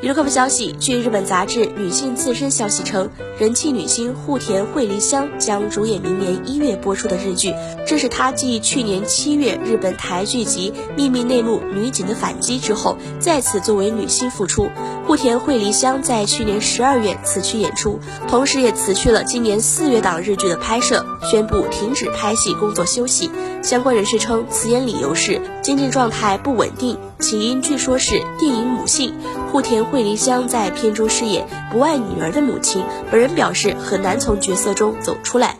娱乐快报消息，据日本杂志《女性自身》消息称，人气女星户田惠梨香将主演明年一月播出的日剧，这是她继去年七月日本台剧集《秘密内幕：女警的反击》之后，再次作为女星复出。户田惠梨香在去年十二月辞去演出，同时也辞去了今年四月档日剧的拍摄，宣布停止拍戏工作休息。相关人士称，辞演理由是经济状态不稳定，起因据说是电影母性。户田惠梨香在片中饰演不爱女儿的母亲，本人表示很难从角色中走出来。